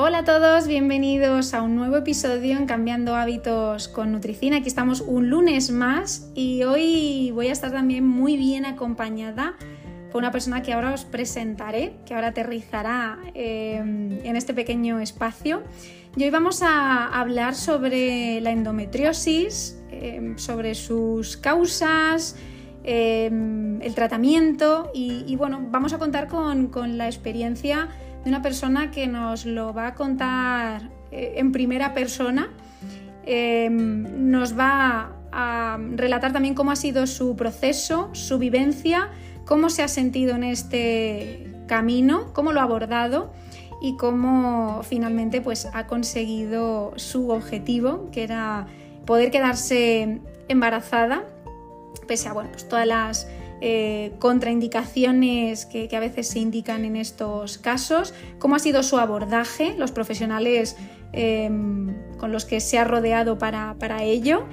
Hola a todos, bienvenidos a un nuevo episodio en Cambiando Hábitos con Nutricina. Aquí estamos un lunes más y hoy voy a estar también muy bien acompañada por una persona que ahora os presentaré, que ahora aterrizará eh, en este pequeño espacio. Y hoy vamos a hablar sobre la endometriosis, eh, sobre sus causas, eh, el tratamiento y, bueno, vamos a contar con, con la experiencia de una persona que nos lo va a contar eh, en primera persona. Em, nos va a relatar también cómo ha sido su proceso, su vivencia, cómo se ha sentido en este camino, cómo lo ha abordado y cómo finalmente pues, ha conseguido su objetivo, que era poder quedarse embarazada, pese a bueno, pues todas las eh, contraindicaciones que, a veces se indican en estos casos, cómo ha sido su abordaje, los profesionales em, con los que se ha rodeado para, ello.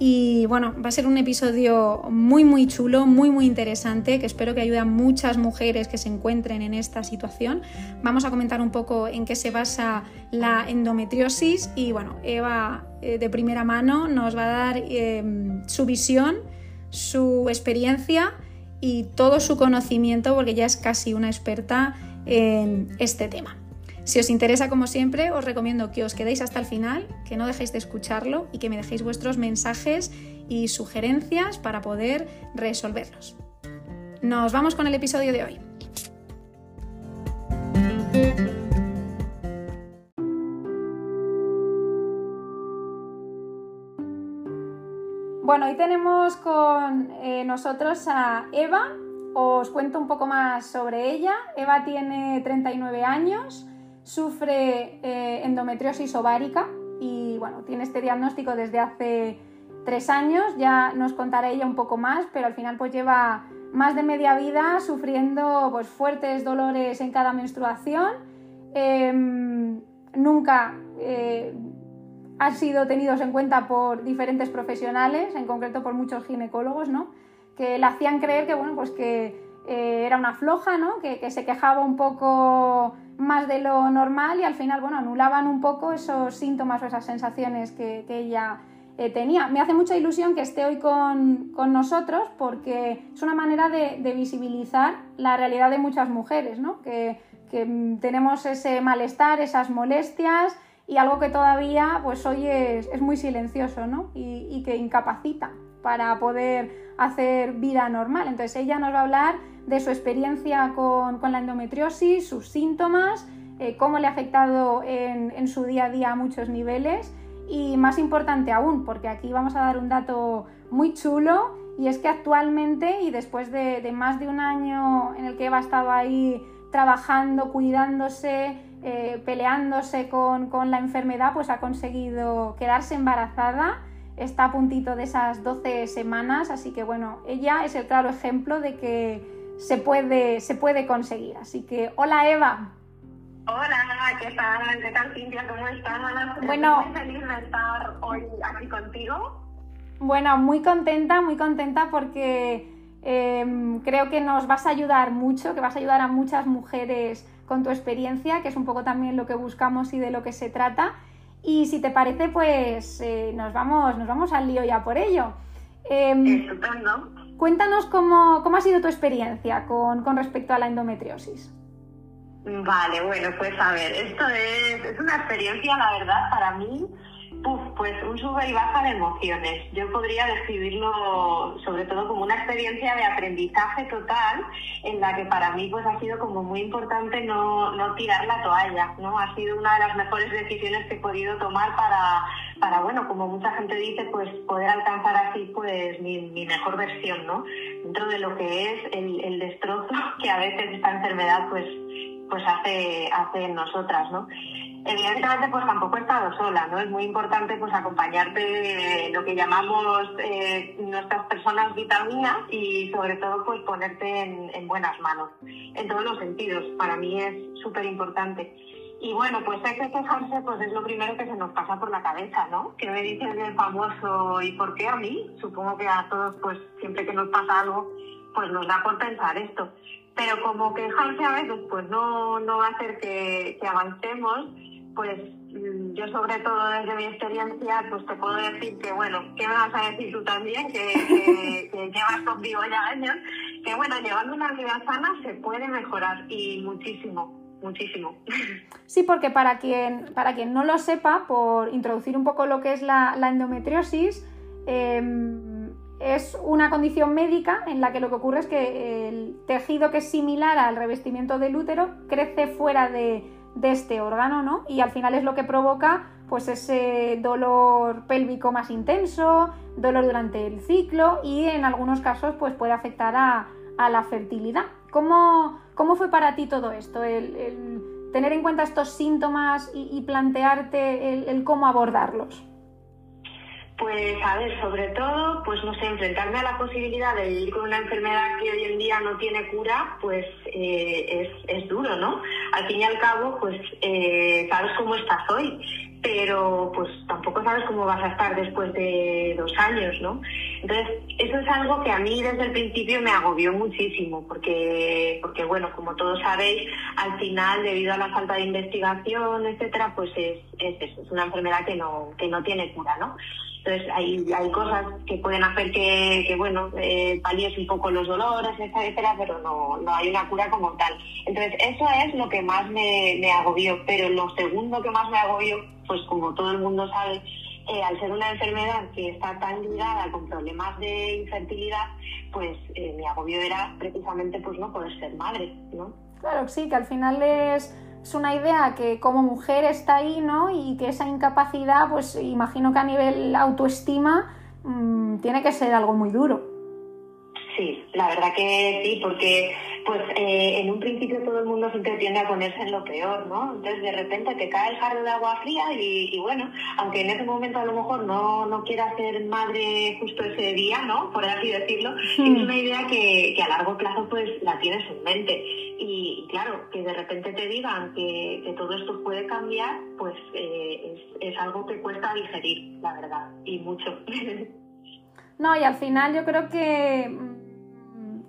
Y bueno, va a ser un episodio muy muy chulo, muy muy interesante, que espero que ayude a muchas mujeres que se encuentren en esta situación. Vamos a comentar un poco en qué se basa la endometriosis y bueno, Eva eh, de primera mano nos va a dar em, su visión, su experiencia y todo su conocimiento porque ya es casi una experta en este tema. Si os interesa, como siempre, os recomiendo que os quedéis hasta el final, que no dejéis de escucharlo y que me dejéis vuestros mensajes y sugerencias para poder resolverlos. Nos vamos con el episodio de hoy. Bueno, hoy tenemos con eh, nosotros a Eva. Os cuento un poco más sobre ella. Eva tiene 39 años, sufre eh, endometriosis ovárica y bueno, tiene este diagnóstico desde hace tres años. Ya nos contará ella un poco más, pero al final pues lleva más de media vida sufriendo pues, fuertes dolores en cada menstruación. Em, nunca eh, han sido tenidos en cuenta por diferentes profesionales, en concreto por muchos ginecólogos, ¿no? que le hacían creer que, bueno, pues que eh, era una floja, ¿no? que, se quejaba un poco más de lo normal y al final bueno, anulaban un poco esos síntomas o esas sensaciones que, ella eh, tenía. Me hace mucha ilusión que esté hoy con, nosotros porque es una manera de, visibilizar la realidad de muchas mujeres, ¿no? que, que tenemos ese malestar, esas molestias y algo que todavía pues hoy es, muy silencioso ¿no? y, que incapacita para poder hacer vida normal. Entonces ella nos va a hablar de su experiencia con, la endometriosis, sus síntomas, eh, cómo le ha afectado en, su día a día a muchos niveles y más importante aún, porque aquí vamos a dar un dato muy chulo y es que actualmente y después de, de más de un año en el que Eva ha estado ahí trabajando, cuidándose, eh, peleándose con, la enfermedad, pues ha conseguido quedarse embarazada, está a puntito de esas 12 semanas, así que bueno, ella es el claro ejemplo de que se puede, se puede conseguir. Así que, hola Eva. Hola, ¿qué tal? ¿Qué tal Cintia? ¿Cómo estás? Bueno, muy feliz de estar hoy aquí contigo. Bueno, muy contenta, muy contenta porque em, creo que nos vas a ayudar mucho, que vas a ayudar a muchas mujeres con tu experiencia, que es un poco también lo que buscamos y de lo que se trata. Y si te parece, pues eh, nos, vamos, nos vamos al lío ya por ello. Eh, cuéntanos cómo, cómo, ha sido tu experiencia con, con, respecto a la endometriosis. Vale, bueno, pues a ver, esto es, es una experiencia, la verdad, para mí pues un sube y baja de emociones. Yo podría describirlo sobre todo como una experiencia de aprendizaje total en la que para mí pues ha sido como muy importante no, no tirar la toalla, ¿no? Ha sido una de las mejores decisiones que he podido tomar para, para bueno, como mucha gente dice, pues poder alcanzar así pues mi, mi mejor versión, ¿no? Dentro de lo que es el, el destrozo que a veces esta enfermedad pues pues hace, hace en nosotras, ¿no? Evidentemente, pues tampoco he estado sola, ¿no? Es muy importante, pues, acompañarte lo que llamamos eh, nuestras personas vitaminas y, sobre todo, pues, ponerte en, buenas manos, en todos los sentidos. Para mí es súper importante. Y bueno, pues hay que quejarse, pues es lo primero que se nos pasa por la cabeza, ¿no? ¿Qué me dices del famoso y por qué a mí? Supongo que a todos, pues siempre que nos pasa algo, pues nos da por pensar esto. Pero como quejarse a veces, pues no, no va a hacer que avancemos pues mm, yo sobre todo desde mi experiencia, pues te puedo decir que, bueno, ¿qué me vas a decir tú también? Que, que, llevas conmigo ya años, que bueno, llevando una vida sana se puede mejorar y muchísimo, muchísimo. Sí, porque para quien, para quien no lo sepa, por introducir un poco lo que es la, endometriosis, em, es una condición médica en la que lo que ocurre es que el tejido que es similar al revestimiento del útero crece fuera de, de este órgano, ¿no? Y al final es lo que provoca pues ese dolor pélvico más intenso, dolor durante el ciclo y en algunos casos pues puede afectar a, la fertilidad. ¿Cómo, ¿Cómo, fue para ti todo esto? El, tener en cuenta estos síntomas y, plantearte el cómo abordarlos. Pues a ver, sobre todo, pues no sé, enfrentarme a la posibilidad de vivir con una enfermedad que hoy en día no tiene cura, pues eh, es, duro, ¿no? Al fin y al cabo, pues eh, sabes cómo estás hoy, pero pues tampoco sabes cómo vas a estar después de dos años, ¿no? Entonces, eso es algo que a mí desde el principio me agobió muchísimo, porque, porque bueno, como todos sabéis, al final, debido a la falta de investigación, etcétera, pues es, es eso, es una enfermedad que no, que no tiene cura, ¿no? Entonces hay, hay cosas que pueden hacer que, que bueno, eh, palies un poco los dolores, etcétera, pero no, no hay una cura como tal. Entonces eso es lo que más me, me agobió. Pero lo segundo que más me agobió, pues como todo el mundo sabe, eh, al ser una enfermedad que está tan ligada con problemas de infertilidad, pues eh, mi agobio era precisamente pues no poder ser madre, ¿no? Claro, sí, que al final es es una idea que como mujer está ahí, ¿no? Y que esa incapacidad, pues imagino que a nivel autoestima mm, tiene que ser algo muy duro. Sí, la verdad que sí, porque pues eh, en un principio todo el mundo siempre tiende a ponerse en lo peor, ¿no? Entonces de repente te cae el jarro de agua fría y, bueno, aunque en ese momento a lo mejor no, no quieras ser madre justo ese día, ¿no? Por así decirlo, es una idea que, a largo plazo pues la tienes en mente. Y, claro, que de repente te digan que, todo esto puede cambiar, pues eh, es, es algo que cuesta digerir, la verdad, y mucho. No, y al final yo creo que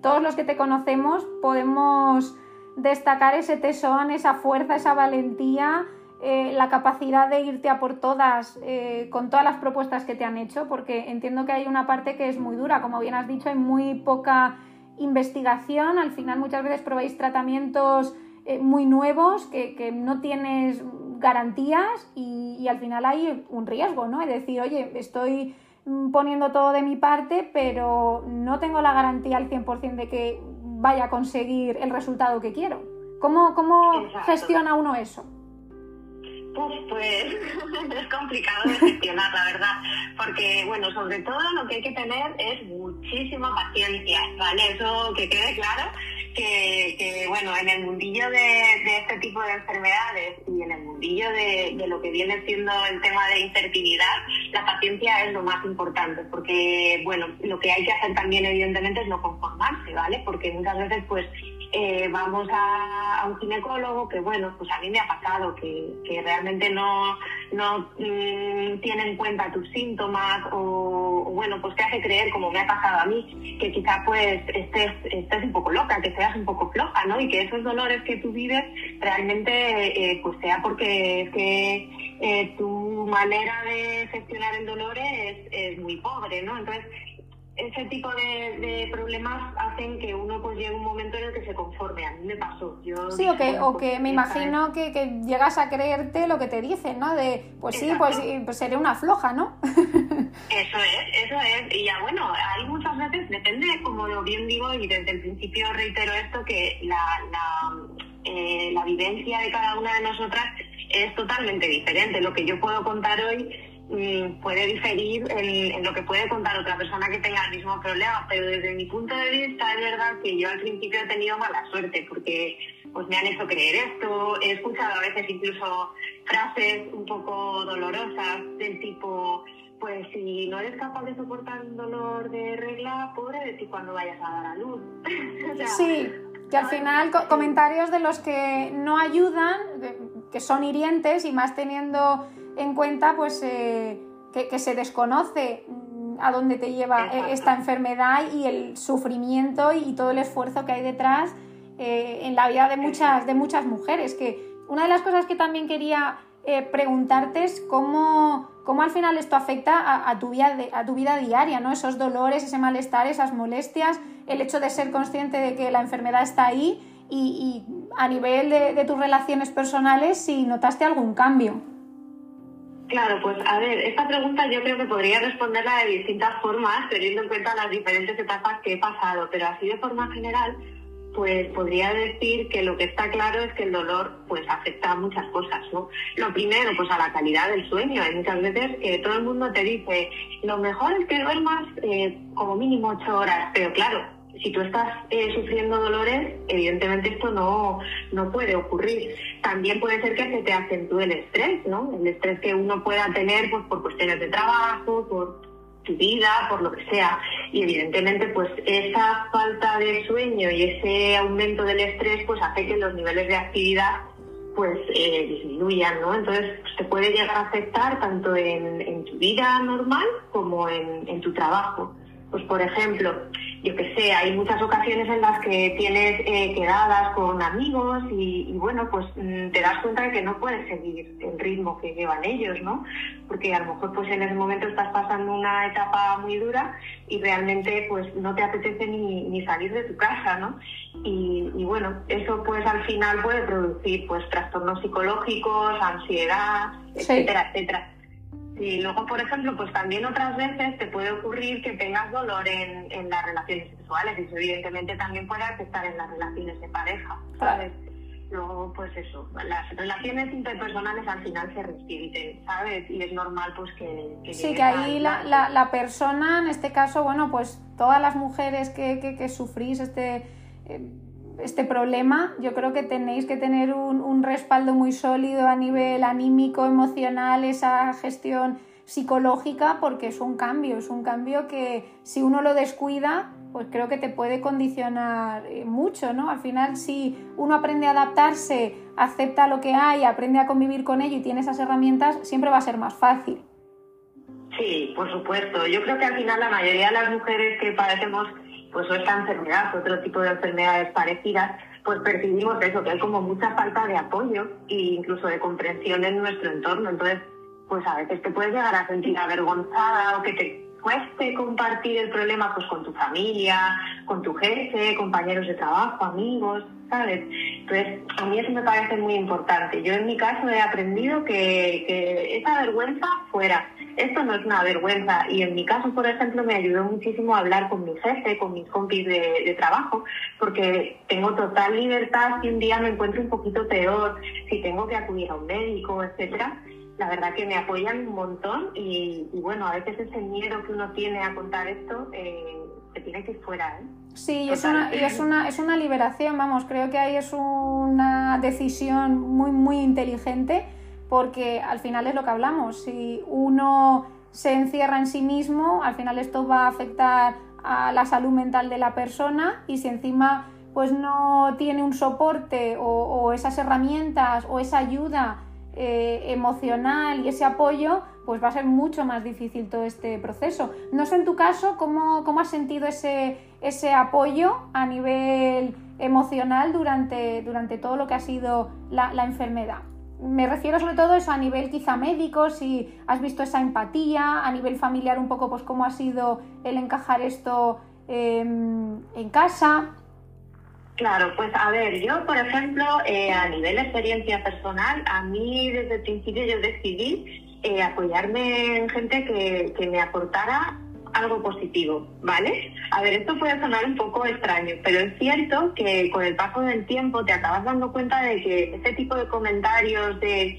todos los que te conocemos podemos destacar ese tesón, esa fuerza, esa valentía, eh, la capacidad de irte a por todas eh, con todas las propuestas que te han hecho, porque entiendo que hay una parte que es muy dura, como bien has dicho, hay muy poca investigación, al final muchas veces probáis tratamientos eh, muy nuevos que, no tienes garantías y, y, al final hay un riesgo, ¿no? Es decir, oye, estoy poniendo todo de mi parte, pero no tengo la garantía al 100% de que vaya a conseguir el resultado que quiero. ¿Cómo, cómo gestiona uno eso? pues es complicado de gestionar, la verdad, porque, bueno, sobre todo lo que hay que tener es muchísima paciencia, ¿vale? Eso que quede claro, que, bueno, en el mundillo de, este tipo de enfermedades y en el mundillo de, de, lo que viene siendo el tema de infertilidad, la paciencia es lo más importante, porque, bueno, lo que hay que hacer también, evidentemente, es no conformarse, ¿vale? Porque muchas veces, pues, eh, vamos a, un ginecólogo que, bueno, pues a mí me ha pasado que, que realmente no, no mm, tiene en cuenta tus síntomas o, bueno, pues te hace creer, como me ha pasado a mí, que quizá pues estés, estés un poco loca, que seas un poco floja, ¿no? Y que esos dolores que tú vives realmente eh, pues sea porque es que eh, tu manera de gestionar el dolor es, es muy pobre, ¿no? Entonces, ese tipo de, problemas hacen que uno pues llegue un momento en el que se conforme. A mí me pasó. Yo sí, o que, o que me imagino que, que, llegas a creerte lo que te dicen, ¿no? De, pues sí, pues, pues, seré una floja, ¿no? eso es, eso es. Y ya bueno, hay muchas veces, depende, como lo bien digo, y desde el principio reitero esto, que la, la, eh, la vivencia de cada una de nosotras es totalmente diferente. Lo que yo puedo contar hoy puede diferir en, lo que puede contar otra persona que tenga el mismo problema, pero desde mi punto de vista es verdad que yo al principio he tenido mala suerte porque pues me han hecho creer esto, he escuchado a veces incluso frases un poco dolorosas del tipo pues si no eres capaz de soportar un dolor de regla, pobre de ti cuando vayas a dar a luz. sí, que al final comentarios de los que no ayudan, que son hirientes y más teniendo en cuenta pues, eh, que, se desconoce mm, a dónde te lleva eh, esta enfermedad y el sufrimiento y todo el esfuerzo que hay detrás eh, en la vida de muchas, de muchas mujeres. Que una de las cosas que también quería eh, preguntarte cómo, cómo, al final esto afecta a, tu vida, a tu vida diaria, ¿no? Esos dolores, ese malestar, esas molestias, el hecho de ser consciente de que la enfermedad está ahí y, a nivel de, tus relaciones personales, si notaste algún cambio. Claro, pues a ver, esta pregunta yo creo que podría responderla de distintas formas, teniendo en cuenta las diferentes etapas que he pasado, pero así de forma general, pues podría decir que lo que está claro es que el dolor pues afecta a muchas cosas, ¿no? Lo primero, pues a la calidad del sueño. Hay muchas veces que todo el mundo te dice, lo mejor es que duermas eh, como mínimo ocho horas, pero claro, si tú estás eh, sufriendo dolores, evidentemente esto no, no puede ocurrir. También puede ser que se te acentúe el estrés, ¿no? El estrés que uno pueda tener pues, por cuestiones de trabajo, por tu vida, por lo que sea. Y evidentemente, pues esa falta de sueño y ese aumento del estrés, pues hace que los niveles de actividad pues eh, disminuyan, ¿no? Entonces pues, te puede llegar a afectar tanto en, tu vida normal como en, en tu trabajo. Pues por ejemplo, yo que sé, hay muchas ocasiones en las que tienes eh, quedadas con amigos y, bueno, pues mm, te das cuenta de que no puedes seguir el ritmo que llevan ellos, ¿no? Porque a lo mejor pues en ese momento estás pasando una etapa muy dura y realmente pues no te apetece ni, ni salir de tu casa, ¿no? Y, y, bueno, eso pues al final puede producir pues trastornos psicológicos, ansiedad, etcétera, etcétera. Y luego, por ejemplo, pues también otras veces te puede ocurrir que tengas dolor en, en las relaciones sexuales y eso evidentemente también puede afectar en las relaciones de pareja, ¿sabes? Luego, pues eso, las relaciones interpersonales al final se resienten, ¿sabes? Y es normal pues que... sí, que ahí la, la, la, persona, en este caso, bueno, pues todas las mujeres que, que, que sufrís este... Eh, este problema, yo creo que tenéis que tener un, un, respaldo muy sólido a nivel anímico, emocional, esa gestión psicológica, porque es un cambio, es un cambio que si uno lo descuida, pues creo que te puede condicionar eh, mucho, ¿no? Al final, si uno aprende a adaptarse, acepta lo que hay, aprende a convivir con ello y tiene esas herramientas, siempre va a ser más fácil. Sí, por supuesto. Yo creo que al final la mayoría de las mujeres que padecemos pues esta enfermedad, otro tipo de enfermedades parecidas, pues percibimos eso, que hay como mucha falta de apoyo e incluso de comprensión en nuestro entorno. Entonces, pues a veces te puedes llegar a sentir avergonzada o que te cueste compartir el problema pues con tu familia, con tu jefe, compañeros de trabajo, amigos, ¿sabes? Entonces, a mí eso me parece muy importante. Yo en mi caso he aprendido que, que esa vergüenza fuera esto no es una vergüenza y en mi caso, por ejemplo, me ayudó muchísimo a hablar con mi jefe, con mis compis de, trabajo, porque tengo total libertad si un día me encuentro un poquito peor, si tengo que acudir a un médico, etcétera. La verdad que me apoyan un montón y, bueno, a veces ese miedo que uno tiene a contar esto eh, se tiene que ir fuera. ¿eh? Sí, y es una, es, una, es una liberación, vamos, creo que ahí es una decisión muy, muy inteligente porque al final es lo que hablamos, si uno se encierra en sí mismo, al final esto va a afectar a la salud mental de la persona y si encima pues no tiene un soporte o, esas herramientas o esa ayuda eh, emocional y ese apoyo, pues va a ser mucho más difícil todo este proceso. No sé en tu caso cómo, cómo has sentido ese, ese apoyo a nivel emocional durante, durante todo lo que ha sido la, la enfermedad me refiero sobre todo eso a nivel quizá médico, si has visto esa empatía, a nivel familiar un poco pues cómo ha sido el encajar esto em, en casa. Claro, pues a ver, yo por ejemplo, eh, a nivel de experiencia personal, a mí desde el principio yo decidí eh, apoyarme en gente que, que me aportara algo positivo, ¿vale? A ver, esto puede sonar un poco extraño, pero es cierto que con el paso del tiempo te acabas dando cuenta de que ese tipo de comentarios de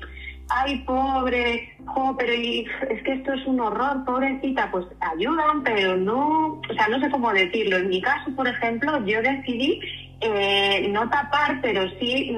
ay, pobre, jo, pero es que esto es un horror, pobrecita, pues ayudan, pero no, o sea, no sé cómo decirlo. En mi caso, por ejemplo, yo decidí eh, no tapar, pero sí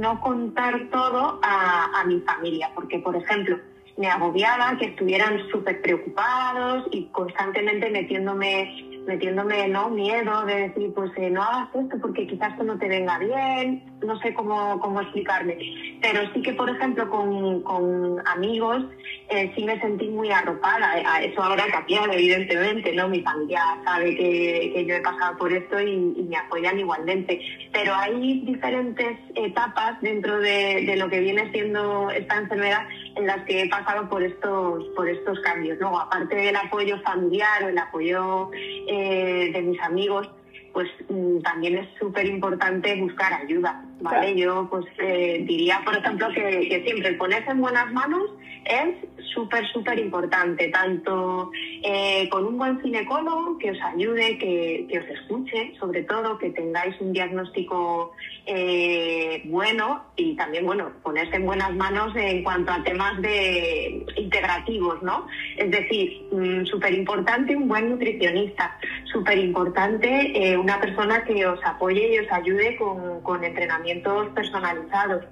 no contar todo a mi familia, porque, por ejemplo, me agobiaba que estuvieran súper preocupados y constantemente metiéndome metiéndome no miedo de decir pues eh, no hagas esto porque quizás esto no te venga bien. No sé cómo, cómo explicarme. Pero sí que por ejemplo con, con amigos eh, sí me sentí muy arropada. A eso ahora ha cambiado evidentemente no mi familia sabe que, que yo he pasado por esto y, me apoyan igualmente. Pero hay diferentes etapas dentro de, de lo que viene siendo esta enfermedad en las que he pasado por estos por estos cambios luego aparte del apoyo familiar o el apoyo eh, de mis amigos, pues mm, también es súper importante buscar ayuda, ¿vale? Yo pues eh, diría, por ejemplo, que, que siempre ponerse en buenas manos es súper, súper importante, tanto eh, con un buen ginecólogo que os ayude, que, os escuche, sobre todo que tengáis un diagnóstico eh, bueno y también, bueno, ponerse en buenas manos en cuanto a temas de integrativos, ¿no? Es decir, mm, súper importante un buen nutricionista, súper importante eh, una persona que os apoye y os ayude con, con entrenamientos personalizados.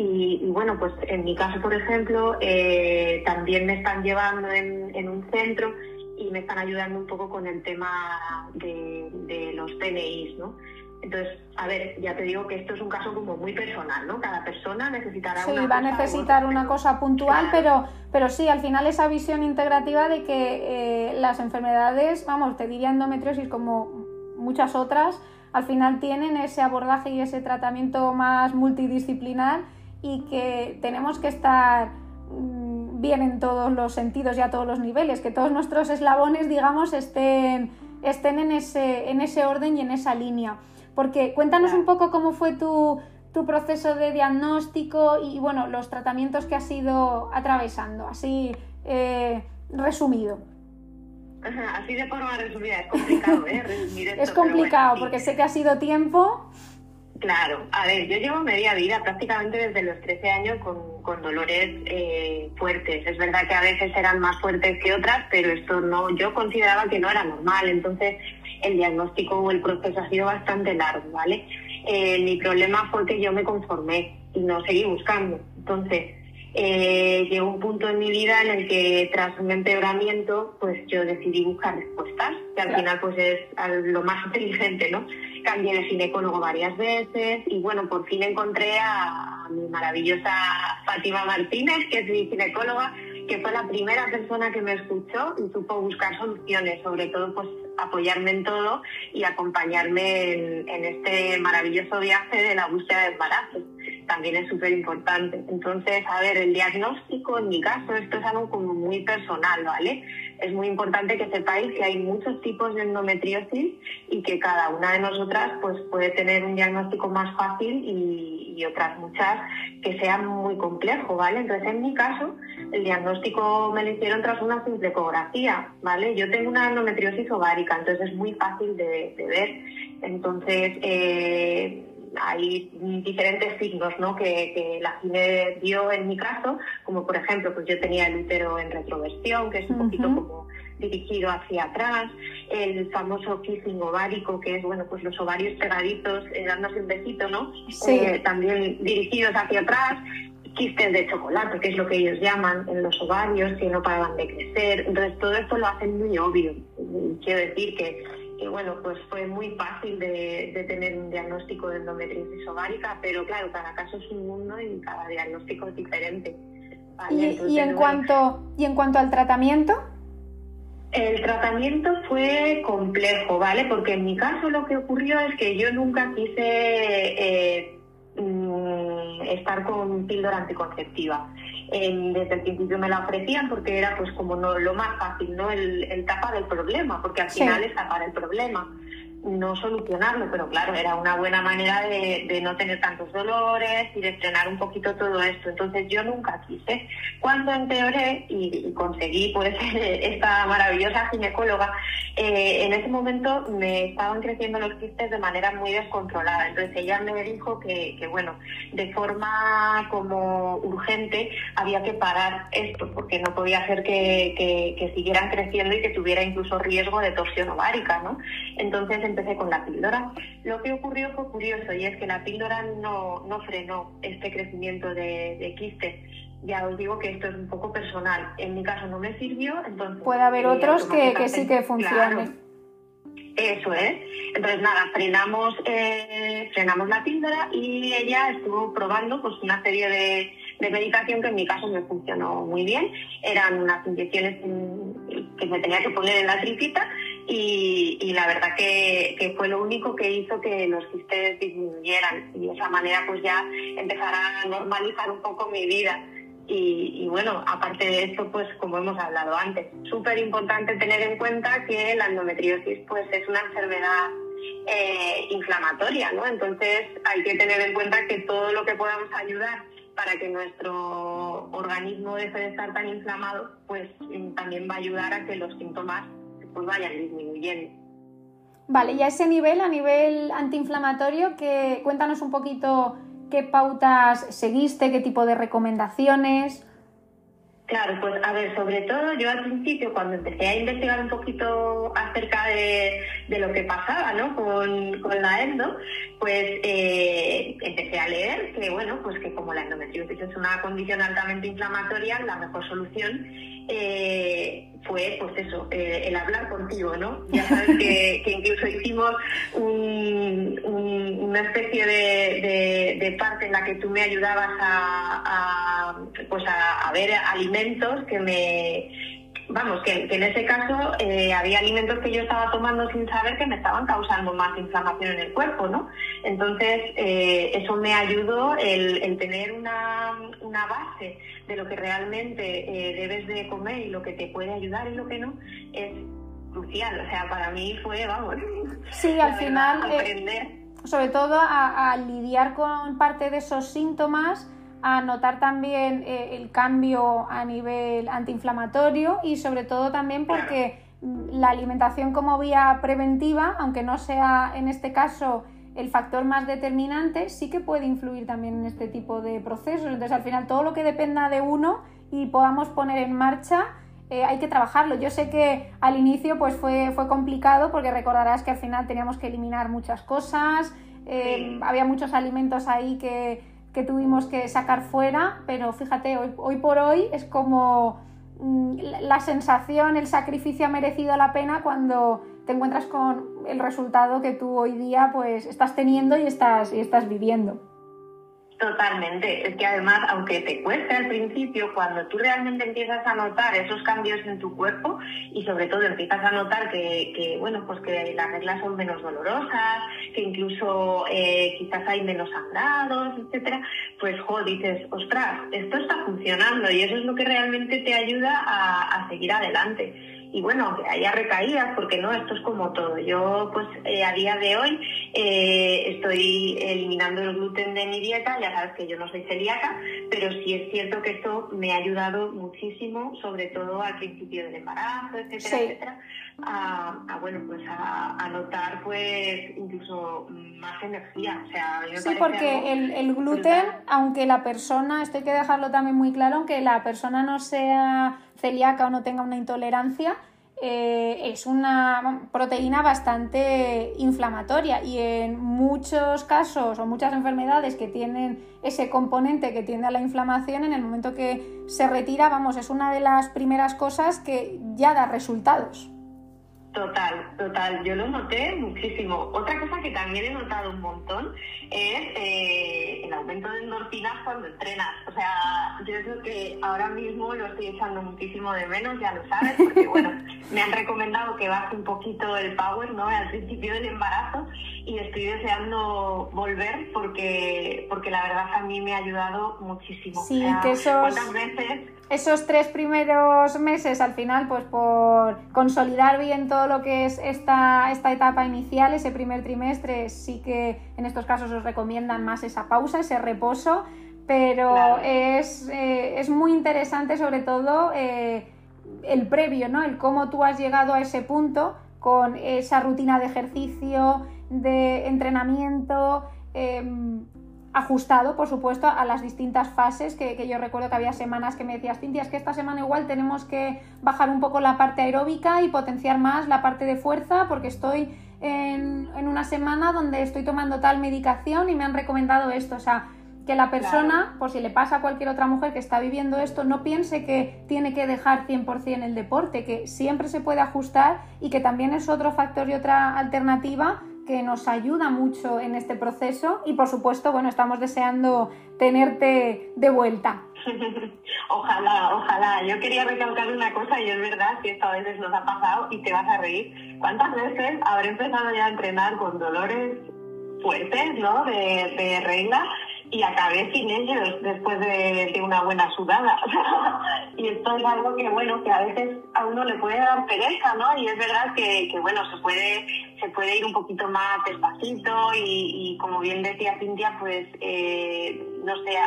Y, bueno, pues en mi caso, por ejemplo, eh, también me están llevando en, un centro y me están ayudando un poco con el tema de, los PNIs, ¿no? Entonces, a ver, ya te digo que esto es un caso como muy personal, ¿no? Cada persona necesitará sí, va a necesitar una cosa puntual, pero, pero sí, al final esa visión integrativa de que eh, las enfermedades, vamos, te diría endometriosis como muchas otras, al final tienen ese abordaje y ese tratamiento más multidisciplinar y que tenemos que estar mm, bien en todos los sentidos y a todos los niveles, que todos nuestros eslabones, digamos, estén, estén en, ese, en ese orden y en esa línea. Porque cuéntanos un poco cómo fue tu, tu proceso de diagnóstico y, bueno, los tratamientos que has ido atravesando, así eh, resumido. Así de forma resumida, es complicado, ¿eh? Resumir es complicado porque sé que ha sido tiempo Claro, a ver, yo llevo media vida prácticamente desde los 13 años con, con dolores eh, fuertes. Es verdad que a veces eran más fuertes que otras, pero esto no, yo consideraba que no era normal. Entonces, el diagnóstico o el proceso ha sido bastante largo, ¿vale? Eh, mi problema fue que yo me conformé y no seguí buscando. Entonces, eh, llegó un punto en mi vida en el que tras un empeoramiento, pues yo decidí buscar respuestas, que al final pues es lo más inteligente, ¿no? cambié de ginecólogo varias veces y bueno, por fin encontré a, mi maravillosa Fátima Martínez, que es mi ginecóloga, que fue la primera persona que me escuchó y supo buscar soluciones, sobre todo pues apoyarme en todo y acompañarme en, en este maravilloso viaje de la búsqueda de embarazo. También es súper importante. Entonces, a ver, el diagnóstico, en mi caso, esto es algo como muy personal, ¿vale? es muy importante que sepáis que hay muchos tipos de endometriosis y que cada una de nosotras pues, puede tener un diagnóstico más fácil y, otras muchas que sean muy complejo, ¿vale? Entonces, en mi caso, el diagnóstico me lo hicieron tras una simple ecografía, ¿vale? Yo tengo una endometriosis ovárica, entonces es muy fácil de, ver. Entonces, eh, hay diferentes signos ¿no? que, la cine vio en mi caso, como por ejemplo, pues yo tenía el útero en retroversión, que es un poquito como dirigido hacia atrás, el famoso kissing ovárico, que es bueno pues los ovarios pegaditos, eh, dándose un besito, ¿no? Eh, también dirigidos hacia atrás, quistes de chocolate, que es lo que ellos llaman en los ovarios, que no paraban de crecer. Entonces todo esto lo hacen muy obvio. Quiero decir que y bueno, pues fue muy fácil de, tener un diagnóstico de endometriosis ovárica, pero claro, cada caso es un mundo y cada diagnóstico es diferente. ¿Y, en cuanto, ¿Y en cuanto al tratamiento? El tratamiento fue complejo, ¿vale? Porque en mi caso lo que ocurrió es que yo nunca quise eh, mm, estar con píldora anticonceptiva. Desde el principio me la ofrecían porque era pues como no, lo más fácil, ¿no? El, el tapar el problema, porque al final es tapar el problema no solucionarlo, pero claro, era una buena manera de, no tener tantos dolores y de frenar un poquito todo esto. Entonces yo nunca quise. Cuando empeoré y, conseguí pues esta maravillosa ginecóloga, eh, en ese momento me estaban creciendo los quistes de manera muy descontrolada. Entonces ella me dijo que, bueno, de forma como urgente había que parar esto, porque no podía hacer que, que, que siguieran creciendo y que tuviera incluso riesgo de torsión ovárica, ¿no? Entonces empecé con la píldora. Lo que ocurrió fue curioso y es que la píldora no, no frenó este crecimiento de, de quistes. Ya os digo que esto es un poco personal. En mi caso no me sirvió, entonces... Puede haber otros que, que, sí que funcionen. Eso es. Entonces, nada, frenamos, eh, frenamos la píldora y ella estuvo probando pues una serie de, de medicación que en mi caso me funcionó muy bien. Eran unas inyecciones que me tenía que poner en la tripita y, la verdad que, fue lo único que hizo que los quistes disminuyeran y de esa manera pues ya empezar a normalizar un poco mi vida. Y, bueno, aparte de esto, pues como hemos hablado antes, súper importante tener en cuenta que la endometriosis pues es una enfermedad eh, inflamatoria, ¿no? Entonces hay que tener en cuenta que todo lo que podamos ayudar para que nuestro organismo deje de estar tan inflamado, pues también va a ayudar a que los síntomas pues vayan disminuyendo. Vale, y a ese nivel, a nivel antiinflamatorio, que cuéntanos un poquito qué pautas seguiste, qué tipo de recomendaciones. Claro, pues a ver, sobre todo yo al principio cuando empecé a investigar un poquito acerca de, lo que pasaba ¿no? con, la endo, pues eh, empecé a leer que bueno, pues que como la endometriosis es una condición altamente inflamatoria, la mejor solución eh, fue pues eso, eh, el hablar contigo, ¿no? Ya sabes que, incluso hicimos una especie de, parte en la que tú me ayudabas a, pues a, ver alimentos que me vamos, que, en ese caso eh, había alimentos que yo estaba tomando sin saber que me estaban causando más inflamación en el cuerpo, ¿no? Entonces, eh, eso me ayudó el, tener una, una, base de lo que realmente eh, debes de comer y lo que te puede ayudar y lo que no, es crucial. O sea, para mí fue, vamos, sí, al final, aprender. sobre todo a lidiar con parte de esos síntomas a notar también eh, el cambio a nivel antiinflamatorio y sobre todo también porque la alimentación como vía preventiva, aunque no sea en este caso el factor más determinante, sí que puede influir también en este tipo de procesos. Entonces al final todo lo que dependa de uno y podamos poner en marcha, eh, hay que trabajarlo. Yo sé que al inicio pues fue, fue complicado porque recordarás que al final teníamos que eliminar muchas cosas, eh, había muchos alimentos ahí que que tuvimos que sacar fuera, pero fíjate, hoy, hoy por hoy es como mm, la sensación, el sacrificio ha merecido la pena cuando te encuentras con el resultado que tú hoy día pues estás teniendo y estás, y estás viviendo. Totalmente. Es que además, aunque te cueste al principio, cuando tú realmente empiezas a notar esos cambios en tu cuerpo y sobre todo empiezas a notar que, bueno, pues que las reglas son menos dolorosas, que incluso eh, quizás hay menos sangrados, etcétera, pues jo, dices, ostras, esto está funcionando y eso es lo que realmente te ayuda a seguir adelante y bueno, aunque haya recaídas, porque no, esto es como todo. Yo, pues eh, a día de hoy eh, estoy eliminando el gluten de mi dieta, ya sabes que yo no soy celíaca, pero sí es cierto que esto me ha ayudado muchísimo, sobre todo al principio del embarazo, etcétera, etcétera, a, bueno, pues a, notar pues incluso más energía. O sea, sí, porque el, el gluten, aunque la persona, esto hay que dejarlo también muy claro, aunque la persona no sea celíaca o no tenga una intolerancia, eh, es una proteína bastante inflamatoria y en muchos casos o muchas enfermedades que tienen ese componente que tiende a la inflamación, en el momento que se retira, vamos, es una de las primeras cosas que ya da resultados. Total, total. Yo lo noté muchísimo. Otra cosa que también he notado un montón es eh, el aumento de endorfinas cuando entrenas. O sea, yo creo que ahora mismo lo estoy echando muchísimo de menos, ya lo sabes, porque bueno, me han recomendado que baje un poquito el power, ¿no? Al principio del embarazo y estoy deseando volver porque porque la verdad a mí me ha ayudado muchísimo. Sí, que esos, esos tres primeros meses al final, pues por consolidar bien todo lo que es esta, esta etapa inicial, ese primer trimestre, sí que en estos casos os recomiendan más esa pausa, ese reposo, pero es, eh, es, muy interesante sobre todo eh, el previo, ¿no? El cómo tú has llegado a ese punto con esa rutina de ejercicio, de entrenamiento em, ajustado, por supuesto, a las distintas fases, que, yo recuerdo que había semanas que me decías, Cintia, es que esta semana igual tenemos que bajar un poco la parte aeróbica y potenciar más la parte de fuerza, porque estoy en, en una semana donde estoy tomando tal medicación y me han recomendado esto. O sea, que la persona, por si le pasa a cualquier otra mujer que está viviendo esto, no piense que tiene que dejar 100% el deporte, que siempre se puede ajustar y que también es otro factor y otra alternativa que nos ayuda mucho en este proceso y por supuesto, bueno, estamos deseando tenerte de vuelta. ojalá, ojalá. Yo quería recalcar una cosa y es verdad que esto a veces nos ha pasado y te vas a reír. ¿Cuántas veces habré empezado ya a entrenar con dolores fuertes, ¿no? De, de regla y acabé sin ellos después de, una buena sudada. y esto es algo que, bueno, que a veces a uno le puede dar pereza, ¿no? Y es verdad que, bueno, se puede, se puede ir un poquito más despacito y, como bien decía Cintia, pues, eh, no sé,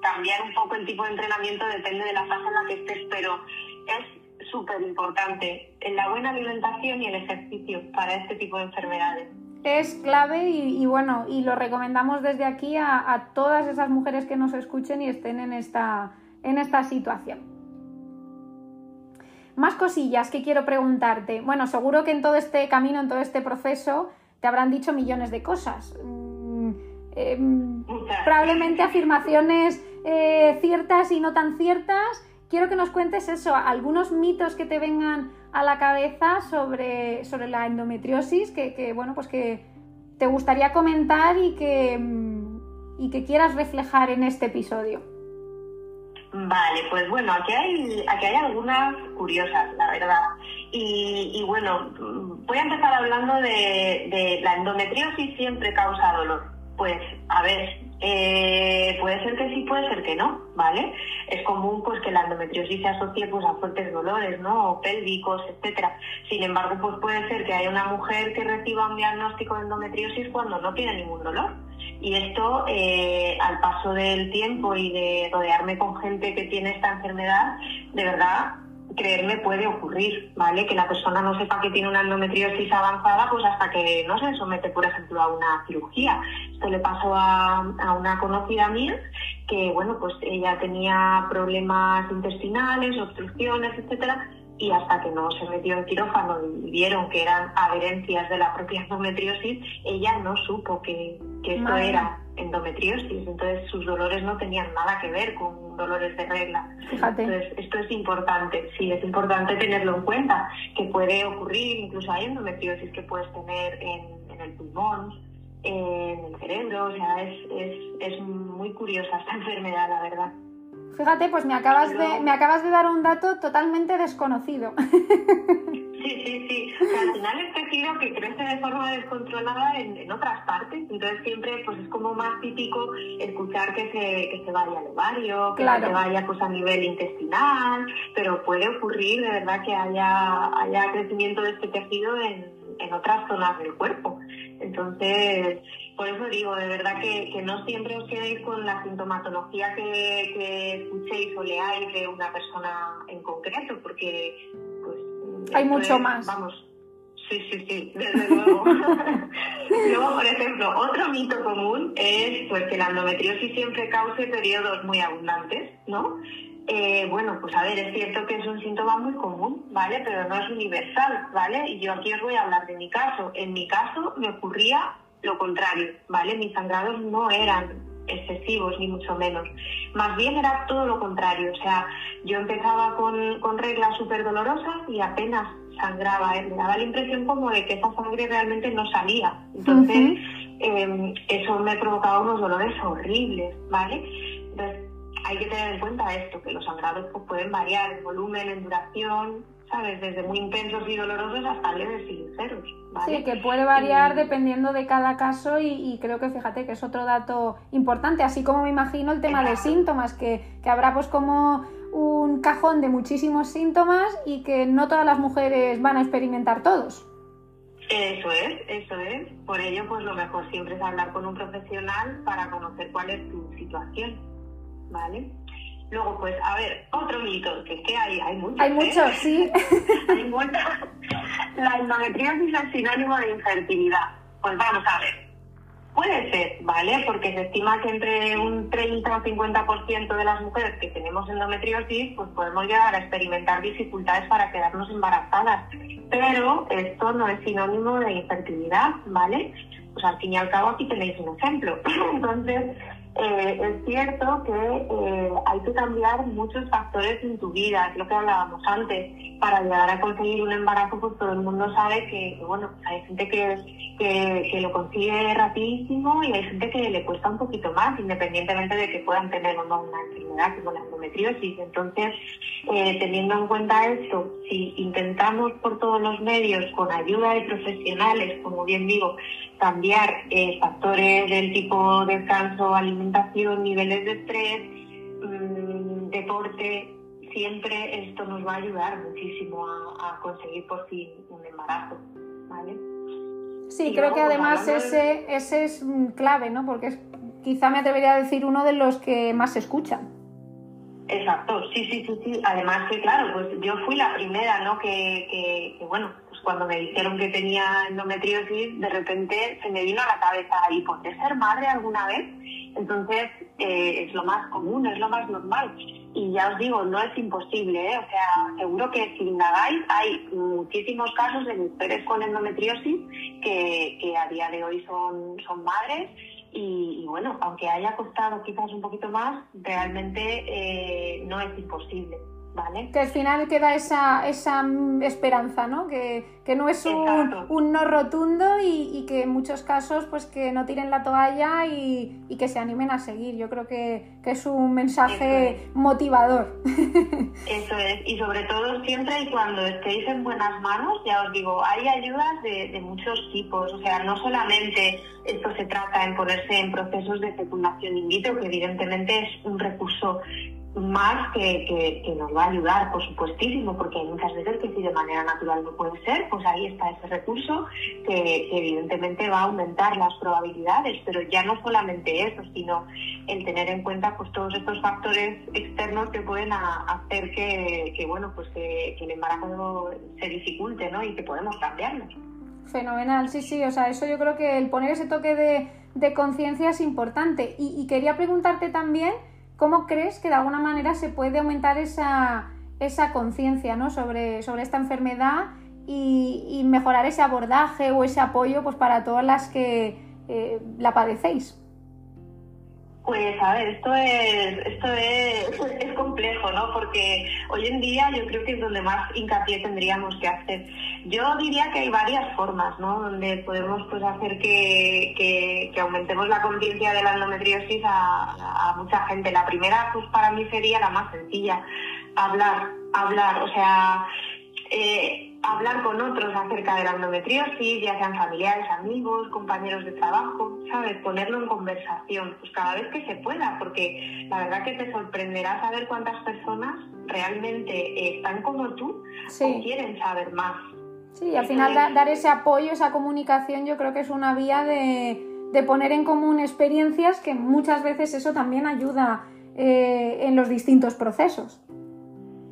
cambiar un poco el tipo de entrenamiento depende de la fase en la que estés, pero es súper importante en la buena alimentación y el ejercicio para este tipo de enfermedades es clave y, bueno, y lo recomendamos desde aquí a, todas esas mujeres que nos escuchen y estén en esta, en esta situación. Más cosillas que quiero preguntarte. Bueno, seguro que en todo este camino, en todo este proceso, te habrán dicho millones de cosas. Mm, em, probablemente afirmaciones eh, ciertas y no tan ciertas. Quiero que nos cuentes eso, algunos mitos que te vengan a la cabeza sobre, sobre la endometriosis que, bueno, pues que te gustaría comentar y que, mm, y que quieras reflejar en este episodio. Vale, pues bueno, aquí hay, aquí hay algunas curiosas, la verdad. Y, bueno, voy a empezar hablando de, de la endometriosis siempre causa dolor. Pues, a ver, eh, puede ser que sí, puede ser que no, ¿vale? Es común pues que la endometriosis se asocie pues a fuertes dolores, ¿no? Pélvicos, etcétera. Sin embargo, pues puede ser que haya una mujer que reciba un diagnóstico de endometriosis cuando no tiene ningún dolor. Y esto, eh, al paso del tiempo y de rodearme con gente que tiene esta enfermedad, de verdad creerme puede ocurrir, ¿vale? Que la persona no sepa que tiene una endometriosis avanzada, pues hasta que no se somete, por ejemplo, a una cirugía. Esto le pasó a, a una conocida mía que, bueno, pues ella tenía problemas intestinales, obstrucciones, etcétera, y hasta que no se metió en quirófano y vieron que eran adherencias de la propia endometriosis, ella no supo que, que esto era endometriosis, entonces sus dolores no tenían nada que ver con dolores de regla. Entonces, esto es importante, sí, es importante tenerlo en cuenta, que puede ocurrir, incluso hay endometriosis que puedes tener en, en el pulmón, en el cerebro, o sea, es, es, es muy curiosa esta enfermedad, la verdad. Fíjate, pues me acabas, de, me acabas de dar un dato totalmente desconocido. Sí, sí, sí. al final es tejido que crece de forma descontrolada en, otras partes. Entonces siempre pues es como más típico escuchar que se, que se vaya al ovario, que se vaya pues a nivel intestinal, pero puede ocurrir de verdad que haya, haya crecimiento de este tejido en, en otras zonas del cuerpo. Entonces, por eso digo, de verdad que, que no siempre os quedéis con la sintomatología que, que escuchéis o leáis de una persona en concreto, porque pues hay mucho más. Vamos, Sí, sí, sí, desde luego. Luego, por ejemplo, otro mito común es pues, que la endometriosis siempre cause periodos muy abundantes, ¿no? Eh, bueno, pues a ver, es cierto que es un síntoma muy común, ¿vale? Pero no es universal, ¿vale? Y yo aquí os voy a hablar de mi caso. En mi caso me ocurría lo contrario, ¿vale? Mis sangrados no eran excesivos, ni mucho menos. Más bien era todo lo contrario. O sea, yo empezaba con, con reglas súper dolorosas y apenas sangraba. ¿eh? Me daba la impresión como de que esa sangre realmente no salía. Entonces, em, eso me provocaba unos dolores horribles, ¿vale? Entonces, hay que tener en cuenta esto, que los sangrados pues, pueden variar en volumen, en duración, ¿sabes? Desde muy intensos y dolorosos hasta leves y ligeros. ¿vale? Sí, que puede variar dependiendo de cada caso y, creo que fíjate que es otro dato importante, así como me imagino el tema de síntomas, que, que habrá pues como un cajón de muchísimos síntomas y que no todas las mujeres van a experimentar todos. Eso es, eso es. Por ello, pues lo mejor siempre es hablar con un profesional para conocer cuál es tu situación. ¿vale? Luego, pues, a ver, otro mito, que es que hay, hay muchos. Hay muchos, sí. hay muchos. La endometriosis es sinónimo de infertilidad. Pues vamos a ver. Puede ser, ¿vale? Porque se estima que entre un 30 o 50% de las mujeres que tenemos endometriosis, pues podemos llegar a experimentar dificultades para quedarnos embarazadas. Pero esto no es sinónimo de infertilidad, ¿vale? Pues al fin y al cabo aquí tenéis un ejemplo. Entonces, eh, es cierto que eh, hay que cambiar muchos factores en tu vida, es lo que hablábamos antes. Para llegar a conseguir un embarazo, pues todo el mundo sabe que, bueno, hay gente que, que, lo consigue rapidísimo y hay gente que le cuesta un poquito más, independientemente de que puedan tener o no una enfermedad como la endometriosis. Entonces, eh, teniendo en cuenta esto, si intentamos por todos los medios, con ayuda de profesionales, como bien digo, cambiar eh, factores del tipo descanso, alimentación, niveles de estrés, mm, deporte, siempre esto nos va a ayudar muchísimo a, conseguir por fin un embarazo, ¿vale? Sí, creo que además ese, ese es clave, ¿no? Porque es, quizá me atrevería a decir uno de los que más se escuchan. Exacto, sí, sí, sí, sí. Además que, claro, pues yo fui la primera, ¿no? Que, que, bueno, pues cuando me dijeron que tenía endometriosis, de repente se me vino a la cabeza, ¿y podré ser madre alguna vez? Entonces, eh, es lo más común, es lo más normal. Y ya os digo, no es imposible, ¿eh? O sea, seguro que si indagáis, hay muchísimos casos de mujeres con endometriosis que, que a día de hoy son, son madres y, bueno, aunque haya costado quizás un poquito más, realmente eh, no es imposible. Que al final queda esa, esa esperanza, ¿no? Que, no es un, no rotundo y, que en muchos casos pues que no tiren la toalla y, que se animen a seguir. Yo creo que, es un mensaje motivador. Eso es, y sobre todo siempre y cuando estéis en buenas manos, ya os digo, hay ayudas de, de muchos tipos, o sea, no solamente esto se trata en ponerse en procesos de fecundación in vitro, que evidentemente es un recurso más que, que, nos va a ayudar, por supuestísimo, porque hay muchas veces que si de manera natural no puede ser, pues ahí está ese recurso que, evidentemente va a aumentar las probabilidades, pero ya no solamente eso, sino el tener en cuenta pues todos estos factores externos que pueden hacer que, bueno pues que, el embarazo se dificulte, ¿no? Y que podemos cambiarlo. Fenomenal, sí, sí, o sea, eso yo creo que el poner ese toque de, de conciencia es importante. y quería preguntarte también ¿Cómo crees que de alguna manera se puede aumentar esa, esa conciencia ¿no? sobre, sobre esta enfermedad y, mejorar ese abordaje o ese apoyo pues, para todas las que eh, la padecéis? Pues a ver, esto es, esto es, es, complejo, ¿no? Porque hoy en día yo creo que es donde más hincapié tendríamos que hacer. Yo diría que hay varias formas, ¿no? Donde podemos pues hacer que, que, aumentemos la conciencia de la endometriosis a, a, mucha gente. La primera, pues para mí sería la más sencilla, hablar, hablar, o sea, eh, hablar con otros acerca de la endometriosis, ya sean familiares, amigos, compañeros de trabajo, ¿sabes? Ponerlo en conversación, pues cada vez que se pueda, porque la verdad que te sorprenderá saber cuántas personas realmente están como tú o quieren saber más. Sí, al final dar ese apoyo, esa comunicación, yo creo que es una vía de, poner en común experiencias que muchas veces eso también ayuda eh, en los distintos procesos.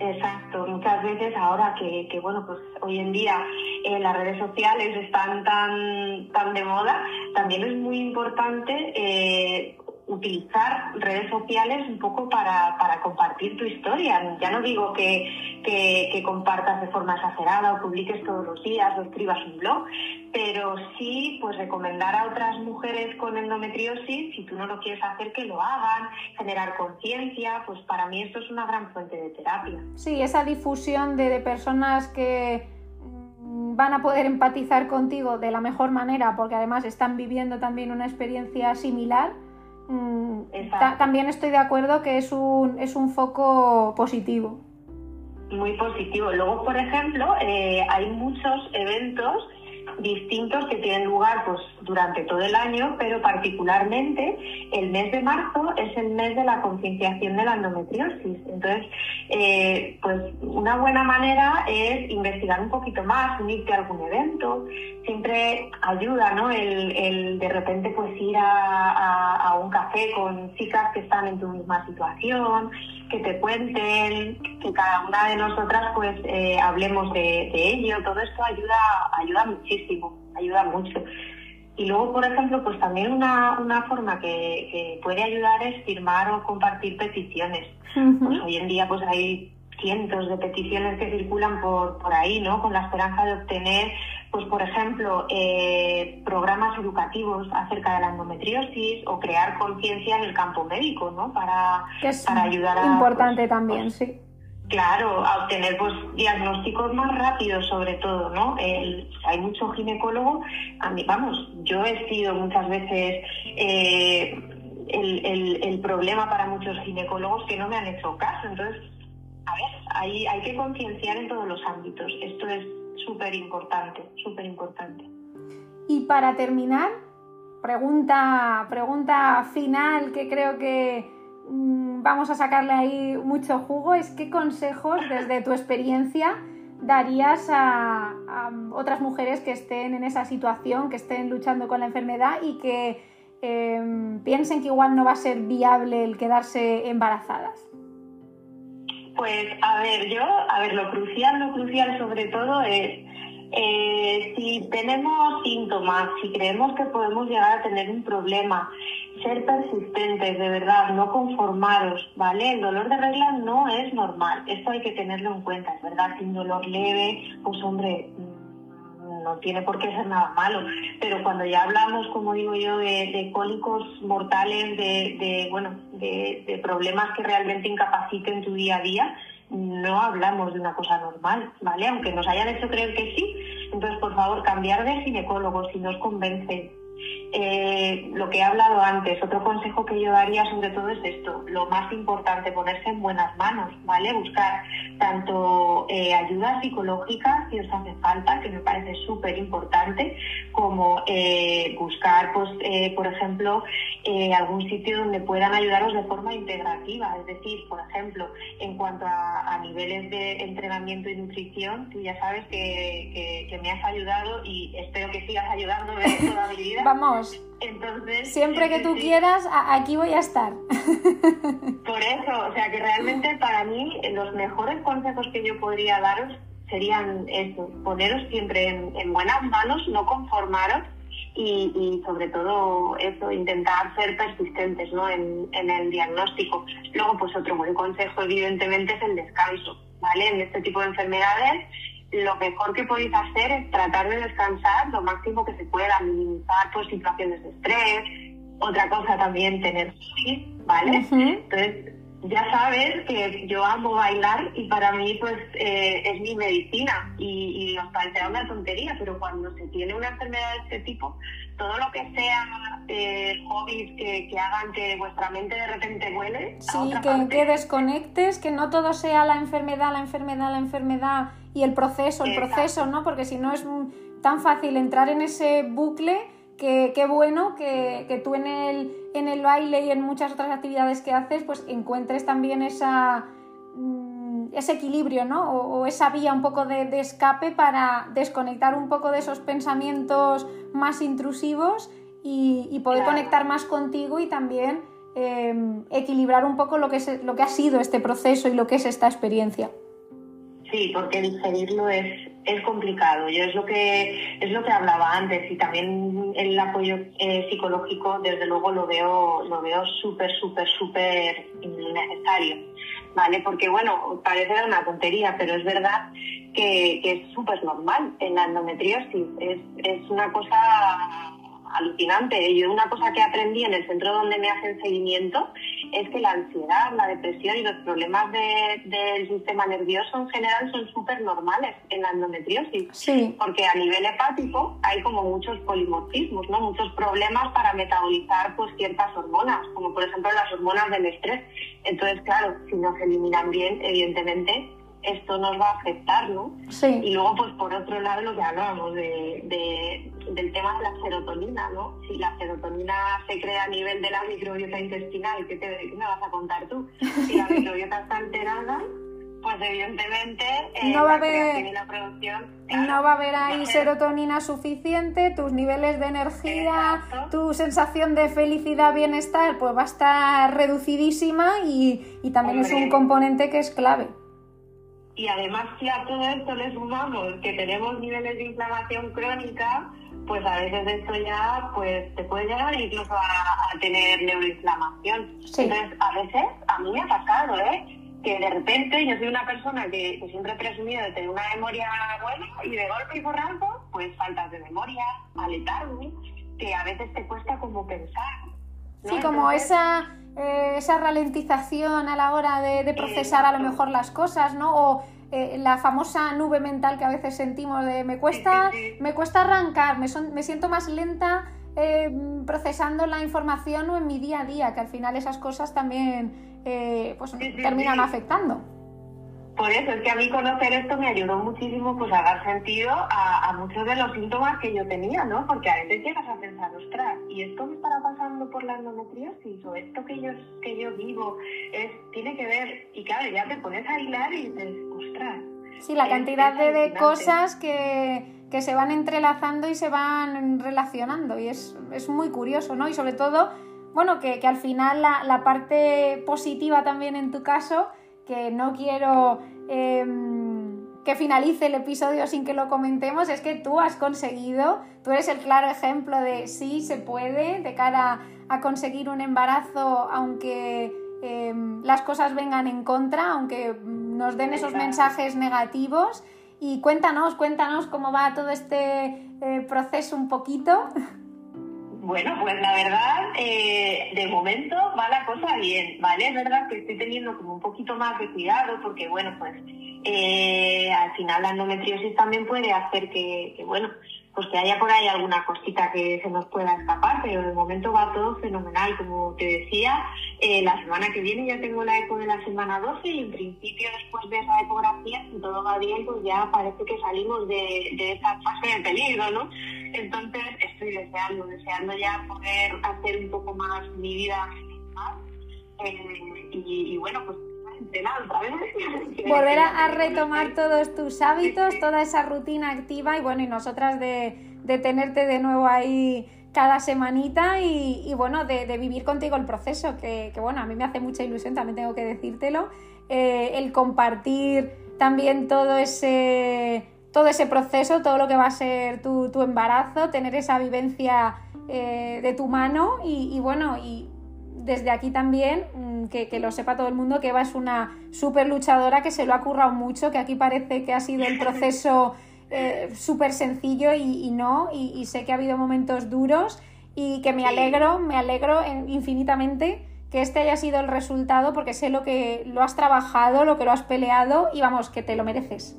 Exacto, muchas veces ahora que, que, bueno, pues hoy en día eh, las redes sociales están tan, tan de moda, también es muy importante eh, utilizar redes sociales un poco para, para, compartir tu historia. Ya no digo que, que, compartas de forma exagerada o publiques todos los días o escribas un blog, pero sí pues recomendar a otras mujeres con endometriosis, si tú no lo quieres hacer, que lo hagan, generar conciencia, pues para mí esto es una gran fuente de terapia. Sí, esa difusión de, personas que mm, van a poder empatizar contigo de la mejor manera porque además están viviendo también una experiencia similar Mm, también estoy de acuerdo que es un, es un foco positivo. Muy positivo. Luego, por ejemplo, eh, hay muchos eventos distintos que tienen lugar pues, durante todo el año, pero particularmente el mes de marzo es el mes de la concienciación de la endometriosis. Entonces, eh, pues una buena manera es investigar un poquito más, unirte a algún evento. Siempre ayuda, ¿no? El, de repente pues ir a, un café con chicas que están en tu misma situación, que te cuenten, que cada una de nosotras pues eh, hablemos de, ello. Todo esto ayuda, ayuda muchísimo, ayuda mucho. Y luego, por ejemplo, pues también una, una forma que, puede ayudar es firmar o compartir peticiones. Pues hoy en día pues hay cientos de peticiones que circulan por, por ahí, ¿no? Con la esperanza de obtener pues por ejemplo, eh, programas educativos acerca de la endometriosis o crear conciencia en el campo médico, ¿no? Para, para ayudar a... Importante pues, también, pues, sí. Claro, a obtener pues, diagnósticos más rápidos sobre todo, ¿no? hay mucho ginecólogo, a mí, vamos, yo he sido muchas veces eh, el, el, problema para muchos ginecólogos que no me han hecho caso, entonces, a ver, hay, hay que concienciar en todos los ámbitos, esto es súper importante, súper importante. Y para terminar, pregunta, pregunta final que creo que mm, vamos a sacarle ahí mucho jugo, es qué consejos desde tu experiencia darías a, otras mujeres que estén en esa situación, que estén luchando con la enfermedad y que em, piensen que igual no va a ser viable el quedarse embarazadas? Pues a ver, yo, a ver, lo crucial, lo crucial sobre todo es eh, si tenemos síntomas, si creemos que podemos llegar a tener un problema, ser persistentes, de verdad, no conformaros, ¿vale? El dolor de regla no es normal, esto hay que tenerlo en cuenta, es verdad, si un dolor leve, pues hombre, no tiene por qué ser nada malo, pero cuando ya hablamos, como digo yo, de, cólicos mortales, de, bueno, de, problemas que realmente incapaciten tu día a día, no hablamos de una cosa normal, ¿vale? Aunque nos hayan hecho creer que sí. Entonces, por favor, cambiar de ginecólogo si nos convence eh, lo que he hablado antes, otro consejo que yo daría sobre todo es esto, lo más importante, ponerse en buenas manos, ¿vale? Buscar tanto eh, ayuda psicológica si os hace falta, que me parece súper importante, como eh, buscar, pues, por ejemplo, algún sitio donde puedan ayudaros de forma integrativa, es decir, por ejemplo, en cuanto a, niveles de entrenamiento y nutrición, tú ya sabes que, que, me has ayudado y espero que sigas ayudándome toda mi vida. Vamos. Entonces, siempre que tú quieras, aquí voy a estar. Por eso, o sea que realmente para mí los mejores consejos que yo podría daros serían eso, poneros siempre en, buenas manos, no conformaros y, sobre todo eso, intentar ser persistentes ¿no? en, en, el diagnóstico. Luego, pues otro buen consejo evidentemente es el descanso, ¿vale? En este tipo de enfermedades lo mejor que podéis hacer es tratar de descansar lo máximo que se pueda, minimizar pues, situaciones de estrés. Otra cosa también, tener ¿vale? Entonces, ya sabes que yo amo bailar y para mí pues eh, es mi medicina y, y os parecerá una tontería, pero cuando se tiene una enfermedad de este tipo, todo lo que sea eh, hobbies que, que, hagan que vuestra mente de repente vuele. Sí, que, que desconectes, que no todo sea la enfermedad, la enfermedad, la enfermedad y el proceso, el proceso, ¿no? Porque si no es tan fácil entrar en ese bucle que qué bueno que, que, tú en el, en el baile y en muchas otras actividades que haces, pues encuentres también esa, mm, ese equilibrio, ¿no? O, esa vía un poco de, escape para desconectar un poco de esos pensamientos más intrusivos y, poder conectar más contigo y también em, equilibrar un poco lo que, es, lo que ha sido este proceso y lo que es esta experiencia. Sí, porque digerirlo es, es complicado. Yo es lo que es lo que hablaba antes y también el apoyo eh, psicológico desde luego lo veo lo veo súper súper súper necesario, ¿vale? Porque bueno parece una tontería, pero es verdad que, es súper normal en la endometriosis. Es, es una cosa alucinante. Yo una cosa que aprendí en el centro donde me hacen seguimiento es que la ansiedad, la depresión y los problemas del sistema nervioso en general son súper normales en la endometriosis. Sí. Porque a nivel hepático hay como muchos polimorfismos, ¿no? muchos problemas para metabolizar pues, ciertas hormonas, como por ejemplo las hormonas del estrés. Entonces, claro, si no se eliminan bien, evidentemente esto nos va a afectar, ¿no? Sí. Y luego, pues por otro lado, lo que hablábamos de, del tema de la serotonina, ¿no? Si la serotonina se crea a nivel de la microbiota intestinal, ¿qué, te, me vas a contar tú? Si la microbiota está alterada, pues evidentemente eh, no va a haber la producción, no va a haber ahí serotonina suficiente, tus niveles de energía, tu sensación de felicidad, bienestar, pues va a estar reducidísima y, y también es un componente que es clave. Y además si a todo esto le sumamos que tenemos niveles de inflamación crónica, pues a veces esto ya pues te puede llevar incluso a, tener neuroinflamación. Entonces, a veces, a mí me ha pasado, ¿eh? Que de repente yo soy una persona que, siempre he presumido de tener una memoria buena y de golpe y porrazo pues faltas de memoria, aletargo, que a veces te cuesta como pensar. Sí, como esa, eh, esa ralentización a la hora de, procesar a lo mejor las cosas, ¿no? O eh, la famosa nube mental que a veces sentimos de me cuesta, me cuesta arrancar, me, me siento más lenta eh, procesando la información o en mi día a día, que al final esas cosas también pues, terminan afectando. Por eso es que a mí conocer esto me ayudó muchísimo pues a dar sentido a, muchos de los síntomas que yo tenía, ¿no? Porque a veces llegas a pensar, ostras, ¿y esto me estará pasando por la endometriosis? ¿O esto que yo, que yo vivo es, tiene que ver? Y claro, ya te pones a hilar y dices, ostras. Sí, la cantidad de, cosas que, que, se van entrelazando y se van relacionando y es, es muy curioso, ¿no? Y sobre todo, bueno, que, que al final la, la parte positiva también en tu caso que no quiero em, que finalice el episodio sin que lo comentemos, es que tú has conseguido, tú eres el claro ejemplo de sí se puede de cara a conseguir un embarazo, aunque em, las cosas vengan en contra, aunque nos den esos mensajes negativos. Y cuéntanos, cuéntanos cómo va todo este eh, proceso un poquito. Bueno, pues la verdad, eh, de momento va la cosa bien, ¿vale? Es verdad que estoy teniendo como un poquito más de cuidado porque, bueno, pues eh, al final la endometriosis también puede hacer que, bueno, pues que haya por ahí alguna cosita que se nos pueda escapar, pero de momento va todo fenomenal. Como te decía, eh, la semana que viene ya tengo la eco de la semana 12 y en principio después de esa ecografía, si todo va bien, pues ya parece que salimos de, de esa fase de peligro, ¿no? Entonces estoy deseando, deseando ya poder hacer un poco más mi vida eh, y, y bueno, pues Volver a, retomar todos tus hábitos, toda esa rutina activa y bueno, y nosotras de, tenerte de nuevo ahí cada semanita y, bueno, de, vivir contigo el proceso, que, bueno, a mí me hace mucha ilusión, también tengo que decírtelo, eh, el compartir también todo ese, todo ese proceso, todo lo que va a ser tu, embarazo, tener esa vivencia eh, de tu mano y, y bueno, y desde aquí también mm, que, lo sepa todo el mundo que Eva es una súper luchadora que se lo ha currado mucho, que aquí parece que ha sido el proceso eh, súper sencillo y, no, y, sé que ha habido momentos duros y que me alegro, me alegro infinitamente que este haya sido el resultado porque sé lo que lo has trabajado, lo que lo has peleado y vamos, que te lo mereces.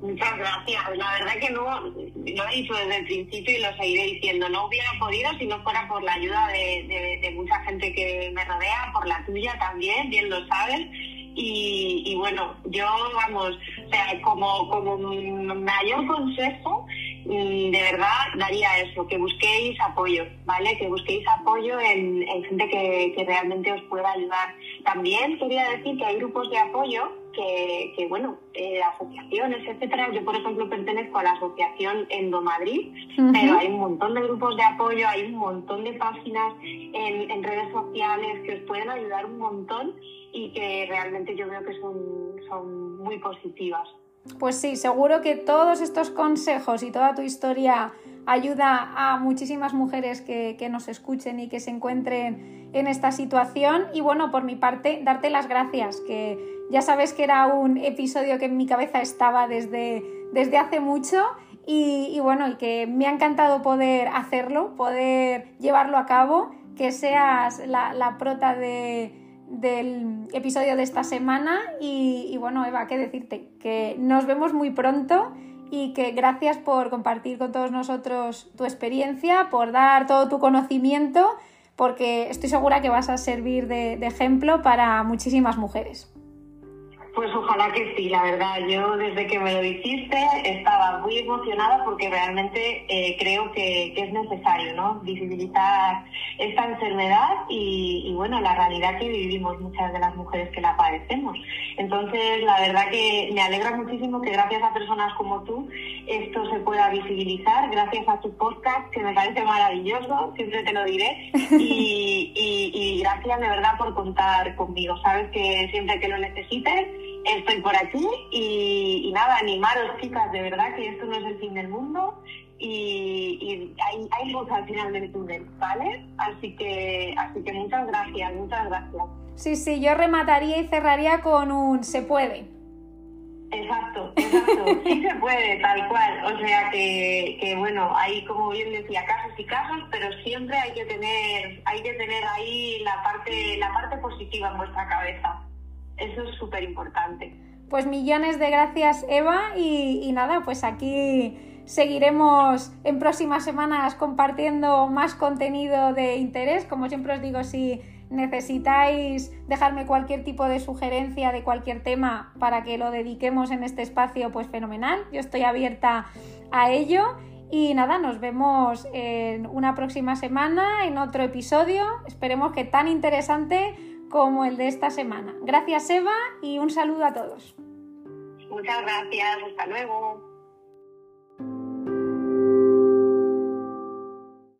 Muchas gracias. La verdad que no, lo he dicho desde el principio y lo seguiré diciendo. No hubiera podido si no fuera por la ayuda de, mucha gente que me rodea, por la tuya también, bien lo sabes. Y, bueno, yo, vamos, o sea, como, como mayor consejo, mm, de verdad daría eso, que busquéis apoyo, ¿vale? Que busquéis apoyo en, gente que, que realmente os pueda ayudar. También quería decir que hay grupos de apoyo que, bueno, eh, asociaciones, etcétera. Yo, por ejemplo, pertenezco a la asociación Endomadrid, pero hay un montón de grupos de apoyo, hay un montón de páginas en, en, redes sociales que os pueden ayudar un montón y que realmente yo veo que son, son muy positivas. Pues sí, seguro que todos estos consejos y toda tu historia ayuda a muchísimas mujeres que, que, nos escuchen y que se encuentren en esta situación. Y bueno, por mi parte, darte las gracias, que ya sabes que era un episodio que en mi cabeza estaba desde, desde hace mucho y, bueno, y que me ha encantado poder hacerlo, poder llevarlo a cabo, que seas la, prota de, del episodio de esta semana y, y bueno, Eva, ¿qué decirte? Que nos vemos muy pronto y que gracias por compartir con todos nosotros tu experiencia, por dar todo tu conocimiento, porque estoy segura que vas a servir de ejemplo para muchísimas mujeres. Pues ojalá que sí, la verdad. Yo desde que me lo dijiste estaba muy emocionada porque realmente eh, creo que, es necesario ¿no? visibilizar esta enfermedad y, bueno, la realidad que vivimos muchas de las mujeres que la padecemos. Entonces, la verdad que me alegra muchísimo que gracias a personas como tú esto se pueda visibilizar, gracias a tu podcast que me parece maravilloso, siempre te lo diré, y, y gracias de verdad por contar conmigo. Sabes que siempre que lo necesites, estoy por aquí y, nada, animaros chicas, de verdad que esto no es el fin del mundo y, hay, hay, luz al final del túnel, ¿vale? Así que, así que muchas gracias, muchas gracias. Sí, sí, yo remataría y cerraría con un se puede. Exacto, exacto. Sí se puede, tal cual. O sea que, que, bueno, hay como bien decía casos y casos, pero siempre hay que tener, hay que tener ahí la parte, la parte positiva en vuestra cabeza. Eso es súper importante. Pues millones de gracias, Eva, y, nada, pues aquí seguiremos en próximas semanas compartiendo más contenido de interés. Como siempre os digo, si necesitáis dejarme cualquier tipo de sugerencia de cualquier tema para que lo dediquemos en este espacio, pues fenomenal. Yo estoy abierta a ello. Y nada, nos vemos en una próxima semana, en otro episodio. Esperemos que tan interesante como el de esta semana. Gracias Eva y un saludo a todos. Muchas gracias, hasta luego.